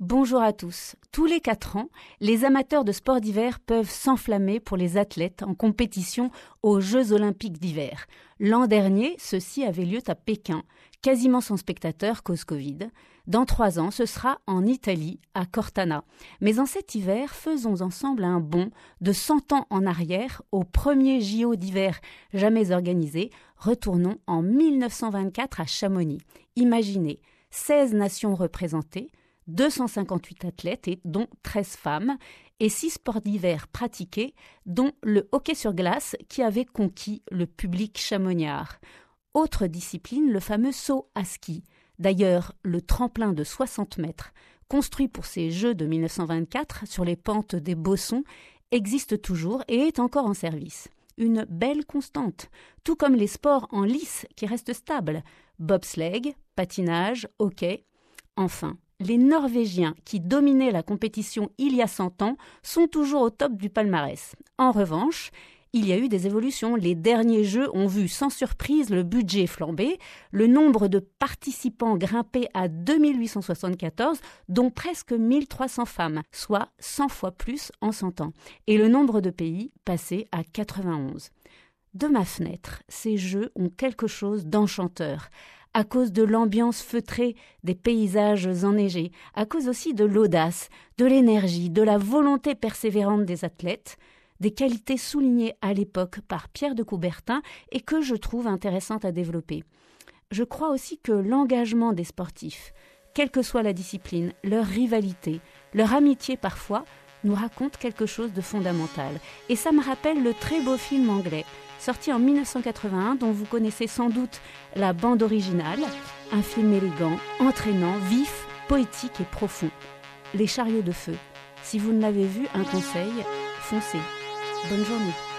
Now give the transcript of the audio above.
Bonjour à tous. Tous les quatre ans, les amateurs de sport d'hiver peuvent s'enflammer pour les athlètes en compétition aux Jeux olympiques d'hiver. L'an dernier, ceci avait lieu à Pékin, quasiment sans spectateurs cause Covid. Dans trois ans, ce sera en Italie, à Cortana. Mais en cet hiver, faisons ensemble un bond de 100 ans en arrière au premier JO d'hiver jamais organisé. Retournons en 1924 à Chamonix. Imaginez, 16 nations représentées, 258 athlètes, dont 13 femmes, et 6 sports d'hiver pratiqués, dont le hockey sur glace qui avait conquis le public chamoniard. Autre discipline, le fameux saut à ski. D'ailleurs, le tremplin de 60 mètres, construit pour ces Jeux de 1924 sur les pentes des Bossons, existe toujours et est encore en service. Une belle constante, tout comme les sports en lice qui restent stables bobsleigh, patinage, hockey. Enfin, les Norvégiens qui dominaient la compétition il y a 100 ans sont toujours au top du palmarès. En revanche, il y a eu des évolutions. Les derniers jeux ont vu sans surprise le budget flamber, le nombre de participants grimper à 2874, dont presque 1300 femmes, soit 100 fois plus en 100 ans, et le nombre de pays passé à 91. De ma fenêtre, ces jeux ont quelque chose d'enchanteur à cause de l'ambiance feutrée des paysages enneigés, à cause aussi de l'audace, de l'énergie, de la volonté persévérante des athlètes, des qualités soulignées à l'époque par Pierre de Coubertin et que je trouve intéressantes à développer. Je crois aussi que l'engagement des sportifs, quelle que soit la discipline, leur rivalité, leur amitié parfois, nous raconte quelque chose de fondamental. Et ça me rappelle le très beau film anglais sorti en 1981 dont vous connaissez sans doute la bande originale, un film élégant, entraînant, vif, poétique et profond. Les chariots de feu. Si vous ne l'avez vu, un conseil, foncez. Bonne journée.